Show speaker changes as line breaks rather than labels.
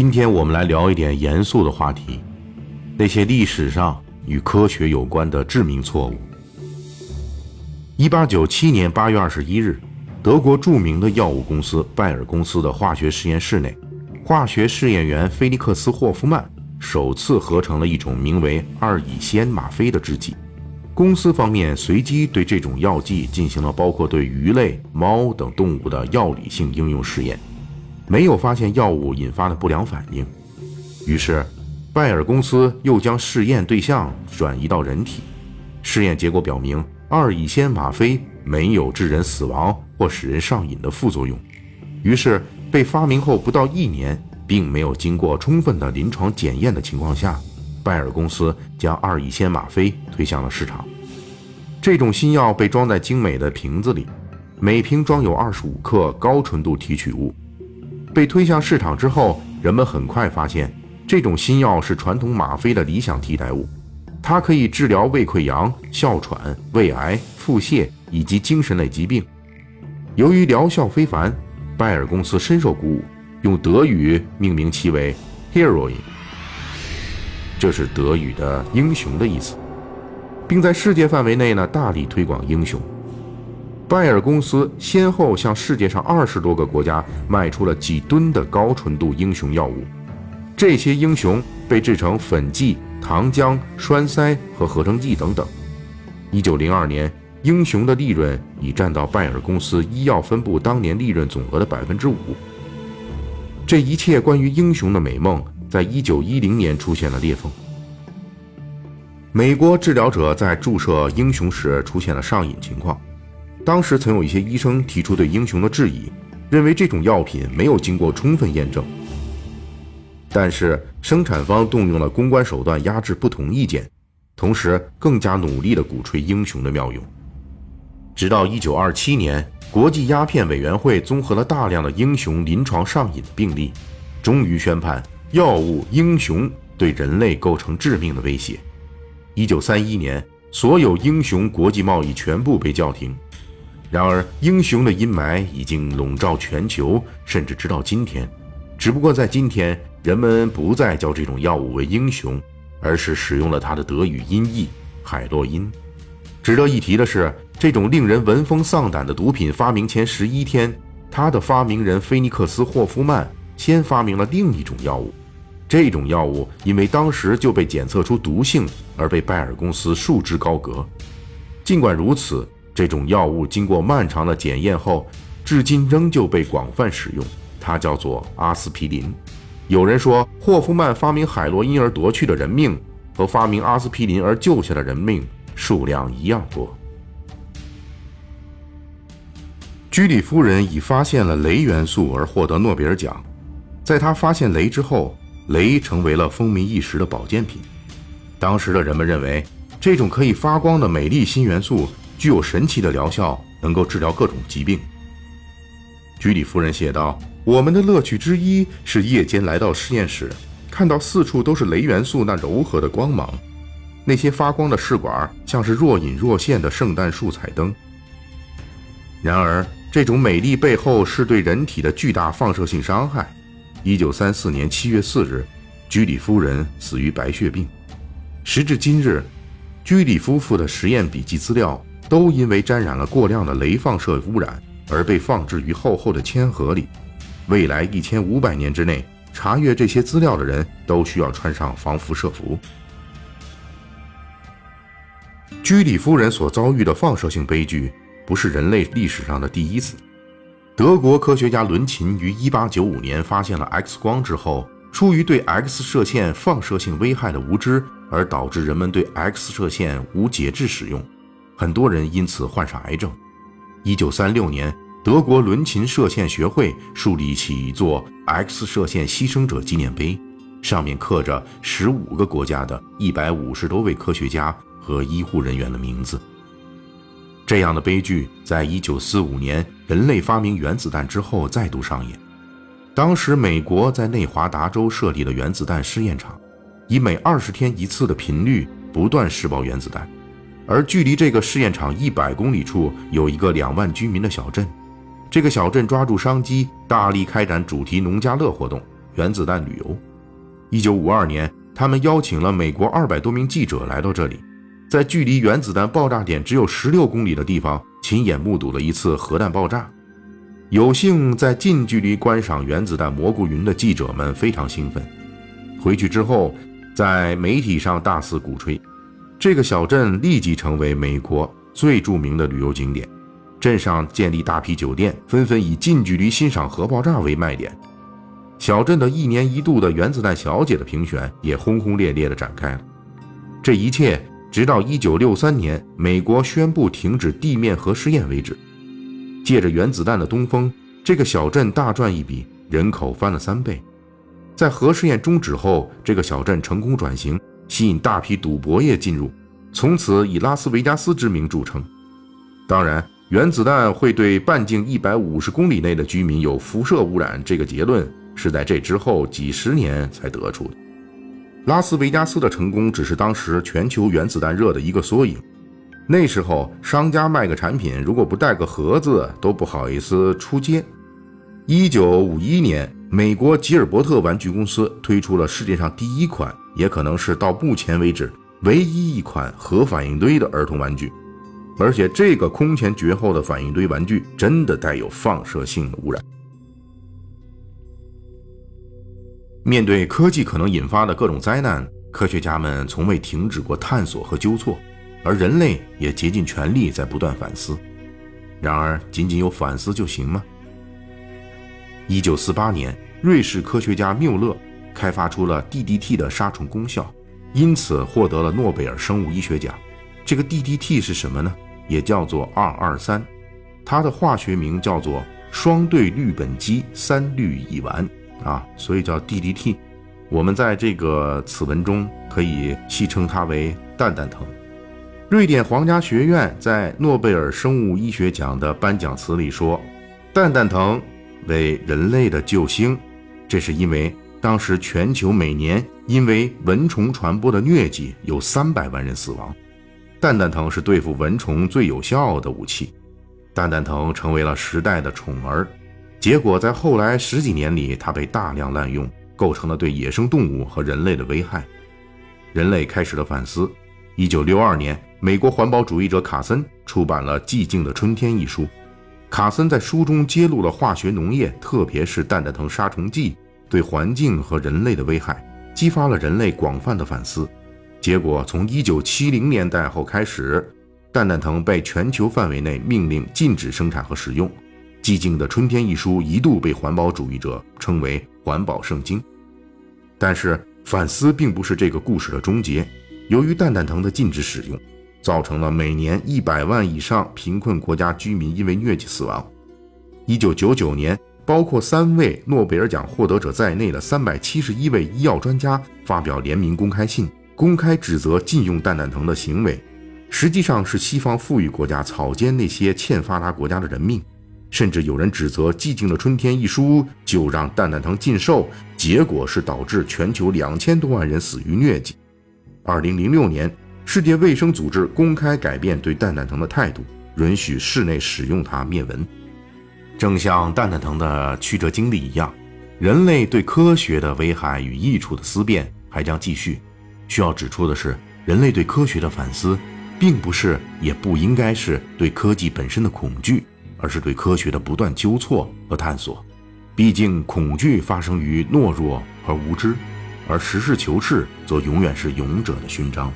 今天我们来聊一点严肃的话题，那些历史上与科学有关的致命错误。一八九七年八月二十一日，德国著名的药物公司拜耳公司的化学实验室内，化学试验员菲利克斯·霍夫曼首次合成了一种名为二乙酰吗啡的制剂。公司方面随机对这种药剂进行了包括对鱼类、猫等动物的药理性应用试验。没有发现药物引发的不良反应，于是拜耳公司又将试验对象转移到人体。试验结果表明，二乙酰吗啡没有致人死亡或使人上瘾的副作用。于是，被发明后不到一年，并没有经过充分的临床检验的情况下，拜耳公司将二乙酰吗啡推向了市场。这种新药被装在精美的瓶子里，每瓶装有二十五克高纯度提取物。被推向市场之后，人们很快发现，这种新药是传统吗啡的理想替代物。它可以治疗胃溃疡、哮喘、胃癌、腹泻以及精神类疾病。由于疗效非凡，拜耳公司深受鼓舞，用德语命名其为 “Heroin”，这是德语的“英雄”的意思，并在世界范围内呢大力推广“英雄”。拜耳公司先后向世界上二十多个国家卖出了几吨的高纯度英雄药物，这些英雄被制成粉剂、糖浆、栓塞和合成剂等等。一九零二年，英雄的利润已占到拜耳公司医药分部当年利润总额的百分之五。这一切关于英雄的美梦，在一九一零年出现了裂缝。美国治疗者在注射英雄时出现了上瘾情况。当时曾有一些医生提出对英雄的质疑，认为这种药品没有经过充分验证。但是生产方动用了公关手段压制不同意见，同时更加努力地鼓吹英雄的妙用。直到1927年，国际鸦片委员会综合了大量的英雄临床上瘾病例，终于宣判药物英雄对人类构成致命的威胁。1931年，所有英雄国际贸易全部被叫停。然而，英雄的阴霾已经笼罩全球，甚至直到今天。只不过在今天，人们不再叫这种药物为英雄，而是使用了它的德语音译“海洛因”。值得一提的是，这种令人闻风丧胆的毒品发明前十一天，它的发明人菲尼克斯·霍夫曼先发明了另一种药物。这种药物因为当时就被检测出毒性，而被拜耳公司束之高阁。尽管如此，这种药物经过漫长的检验后，至今仍旧被广泛使用。它叫做阿司匹林。有人说，霍夫曼发明海洛因而夺去的人命，和发明阿司匹林而救下的人命数量一样多。居里夫人以发现了镭元素而获得诺贝尔奖。在她发现镭之后，镭成为了风靡一时的保健品。当时的人们认为，这种可以发光的美丽新元素。具有神奇的疗效，能够治疗各种疾病。居里夫人写道：“我们的乐趣之一是夜间来到实验室，看到四处都是镭元素那柔和的光芒，那些发光的试管像是若隐若现的圣诞树彩灯。然而，这种美丽背后是对人体的巨大放射性伤害。一九三四年七月四日，居里夫人死于白血病。时至今日，居里夫妇的实验笔记资料。”都因为沾染了过量的镭放射污染而被放置于厚厚的铅盒里。未来一千五百年之内，查阅这些资料的人都需要穿上防辐射服。居里夫人所遭遇的放射性悲剧不是人类历史上的第一次。德国科学家伦琴于1895年发现了 X 光之后，出于对 X 射线放射性危害的无知，而导致人们对 X 射线无节制使用。很多人因此患上癌症。一九三六年，德国伦琴射线学会树立起一座 X 射线牺牲者纪念碑，上面刻着十五个国家的一百五十多位科学家和医护人员的名字。这样的悲剧在一九四五年人类发明原子弹之后再度上演。当时，美国在内华达州设立了原子弹试验场，以每二十天一次的频率不断试爆原子弹。而距离这个试验场一百公里处有一个两万居民的小镇，这个小镇抓住商机，大力开展主题农家乐活动，原子弹旅游。一九五二年，他们邀请了美国二百多名记者来到这里，在距离原子弹爆炸点只有十六公里的地方，亲眼目睹了一次核弹爆炸。有幸在近距离观赏原子弹蘑菇云的记者们非常兴奋。回去之后，在媒体上大肆鼓吹，这个小镇立即成为美国最著名的旅游景点。镇上建立大批酒店，纷纷以近距离欣赏核爆炸为卖点。小镇的一年一度的原子弹小姐的评选也轰轰烈烈地展开了。这一切直到1963年美国宣布停止地面核试验为止。借着原子弹的东风，这个小镇大赚一笔，人口翻了三倍。在核试验终止后，这个小镇成功转型，吸引大批赌博业进入，从此以拉斯维加斯之名著称。当然。原子弹会对半径一百五十公里内的居民有辐射污染，这个结论是在这之后几十年才得出的。拉斯维加斯的成功只是当时全球原子弹热的一个缩影。那时候，商家卖个产品，如果不带个盒子，都不好意思出街。一九五一年，美国吉尔伯特玩具公司推出了世界上第一款，也可能是到目前为止唯一一款核反应堆的儿童玩具。而且这个空前绝后的反应堆玩具真的带有放射性的污染。面对科技可能引发的各种灾难，科学家们从未停止过探索和纠错，而人类也竭尽全力在不断反思。然而，仅仅有反思就行吗？一九四八年，瑞士科学家缪勒开发出了 DDT 的杀虫功效，因此获得了诺贝尔生物医学奖。这个 DDT 是什么呢？也叫做二二三，它的化学名叫做双对氯苯基三氯乙烷啊，所以叫 DDT。我们在这个此文中可以戏称它为蛋蛋藤。瑞典皇家学院在诺贝尔生物医学奖的颁奖词里说：“蛋蛋藤为人类的救星。”这是因为当时全球每年因为蚊虫传播的疟疾有三百万人死亡。蛋蛋藤是对付蚊虫最有效的武器，蛋蛋藤成为了时代的宠儿。结果在后来十几年里，它被大量滥用，构成了对野生动物和人类的危害。人类开始了反思。一九六二年，美国环保主义者卡森出版了《寂静的春天》一书。卡森在书中揭露了化学农业，特别是蛋蛋藤杀虫剂对环境和人类的危害，激发了人类广泛的反思。结果，从一九七零年代后开始，蛋蛋藤被全球范围内命令禁止生产和使用。《寂静的春天》一书一度被环保主义者称为环保圣经。但是，反思并不是这个故事的终结。由于蛋蛋藤的禁止使用，造成了每年一百万以上贫困国家居民因为疟疾死亡。一九九九年，包括三位诺贝尔奖获得者在内的三百七十一位医药专家发表联名公开信。公开指责禁用蛋蛋藤的行为，实际上是西方富裕国家草菅那些欠发达国家的人命。甚至有人指责《寂静的春天》一书就让蛋蛋藤禁售，结果是导致全球两千多万人死于疟疾。二零零六年，世界卫生组织公开改变对蛋蛋藤的态度，允许室内使用它灭蚊。正像蛋蛋藤的曲折经历一样，人类对科学的危害与益处的思辨还将继续。需要指出的是，人类对科学的反思，并不是也不应该是对科技本身的恐惧，而是对科学的不断纠错和探索。毕竟，恐惧发生于懦弱和无知，而实事求是则永远是勇者的勋章。